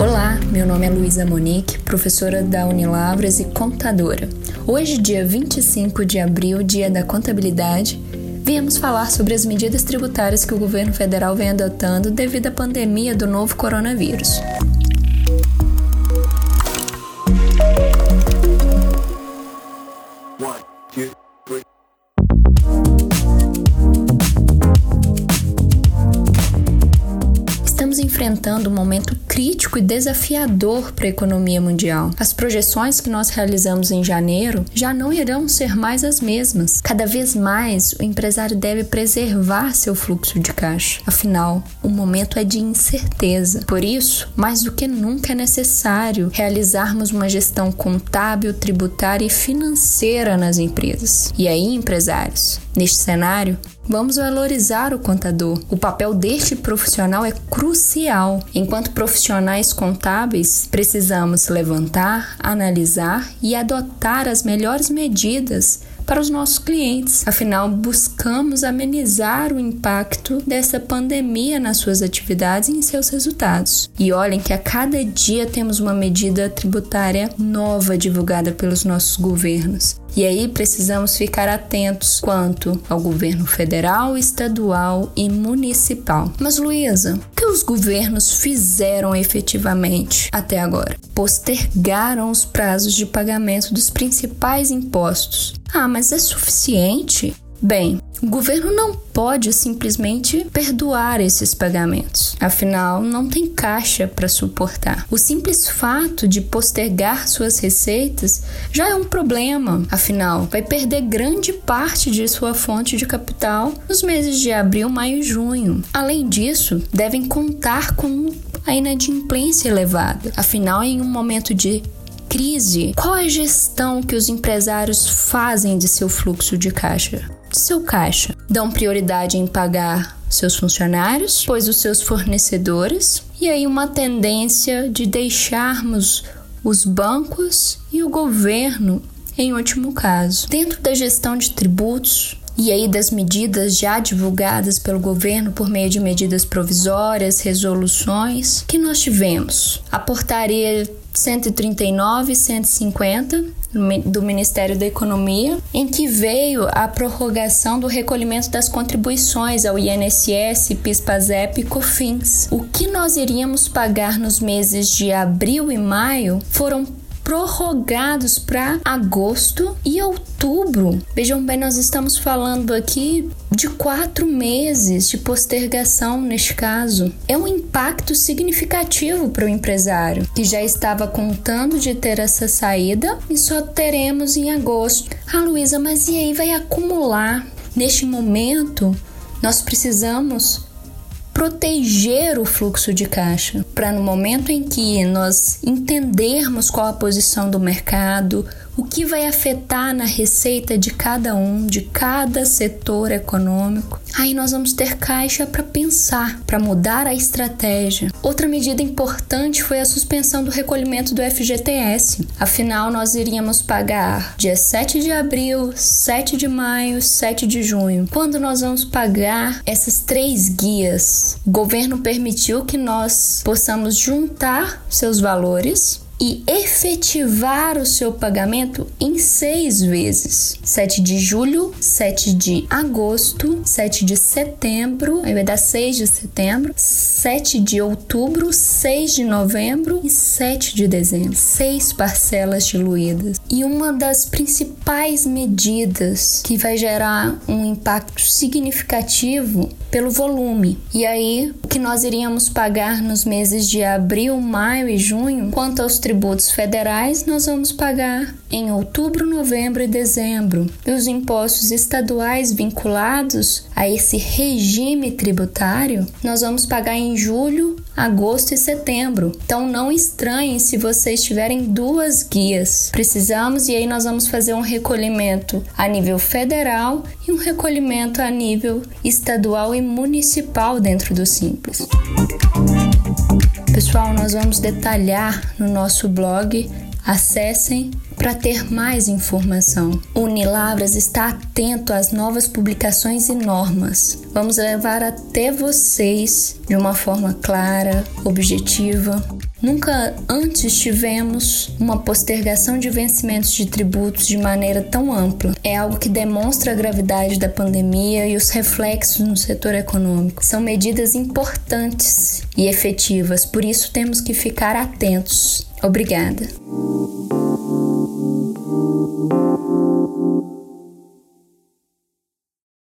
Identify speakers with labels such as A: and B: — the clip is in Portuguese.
A: Olá, meu nome é Luísa Monique, professora da Unilavras e contadora. Hoje, dia 25 de abril, dia da contabilidade, viemos falar sobre as medidas tributárias que o governo federal vem adotando devido à pandemia do novo coronavírus. Enfrentando um momento crítico e desafiador para a economia mundial. As projeções que nós realizamos em janeiro já não irão ser mais as mesmas. Cada vez mais, o empresário deve preservar seu fluxo de caixa. Afinal, o momento é de incerteza. Por isso, mais do que nunca é necessário realizarmos uma gestão contábil, tributária e financeira nas empresas. E aí, empresários, neste cenário, Vamos valorizar o contador. O papel deste profissional é crucial. Enquanto profissionais contábeis, precisamos levantar, analisar e adotar as melhores medidas para os nossos clientes. Afinal, buscamos amenizar o impacto dessa pandemia nas suas atividades e em seus resultados. E olhem que a cada dia temos uma medida tributária nova divulgada pelos nossos governos. E aí precisamos ficar atentos quanto ao governo federal, estadual e municipal. Mas Luísa, o que os governos fizeram efetivamente até agora? Postergaram os prazos de pagamento dos principais impostos. Ah, mas é suficiente? Bem, o governo não pode simplesmente perdoar esses pagamentos, afinal, não tem caixa para suportar. O simples fato de postergar suas receitas já é um problema, afinal, vai perder grande parte de sua fonte de capital nos meses de abril, maio e junho. Além disso, devem contar com a inadimplência elevada, afinal, em um momento de crise, qual a gestão que os empresários fazem de seu fluxo de caixa? Seu caixa. Dão prioridade em pagar seus funcionários, pois os seus fornecedores, e aí uma tendência de deixarmos os bancos e o governo em último caso. Dentro da gestão de tributos, e aí das medidas já divulgadas pelo governo por meio de medidas provisórias, resoluções, que nós tivemos a portaria 139 e 150 do Ministério da Economia, em que veio a prorrogação do recolhimento das contribuições ao INSS, PIS/PASEP e COFINS. O que nós iríamos pagar nos meses de abril e maio foram prorrogados para agosto e outubro. Vejam bem, nós estamos falando aqui de quatro meses de postergação neste caso. É um impacto significativo para o empresário que já estava contando de ter essa saída e só teremos em agosto. Ah, Luísa, mas e aí vai acumular? Neste momento, nós precisamos proteger o fluxo de caixa, para no momento em que nós entendermos qual a posição do mercado, o que vai afetar na receita de cada um, de cada setor econômico. Aí nós vamos ter caixa para pensar, para mudar a estratégia. Outra medida importante foi a suspensão do recolhimento do FGTS. Afinal, nós iríamos pagar dia 7 de abril, 7 de maio, 7 de junho. Quando nós vamos pagar essas três guias? O governo permitiu que nós possamos juntar seus valores e efetivar o seu pagamento em seis vezes: 7 de julho, 7 de agosto, 7 de setembro, aí vai dar 6 de setembro, 7 de outubro, 6 de novembro e 7 de dezembro. Seis parcelas diluídas. E uma das principais medidas que vai gerar um impacto significativo pelo volume. E aí, o que nós iríamos pagar nos meses de abril, maio e junho, quanto aos tributos federais, nós vamos pagar em outubro, novembro e dezembro. E os impostos estaduais vinculados a esse regime tributário, nós vamos pagar em julho, agosto e setembro. Então não estranhem se vocês tiverem duas guias. Precisamos e aí nós vamos fazer um recolhimento a nível federal e um recolhimento a nível estadual e municipal dentro do Simples. Nós vamos detalhar no nosso blog. Acessem para ter mais informação. Unilavras está atento às novas publicações e normas. Vamos levar até vocês de uma forma clara, objetiva, Nunca antes tivemos uma postergação de vencimentos de tributos de maneira tão ampla. É algo que demonstra a gravidade da pandemia e os reflexos no setor econômico. São medidas importantes e efetivas, por isso temos que ficar atentos. Obrigada.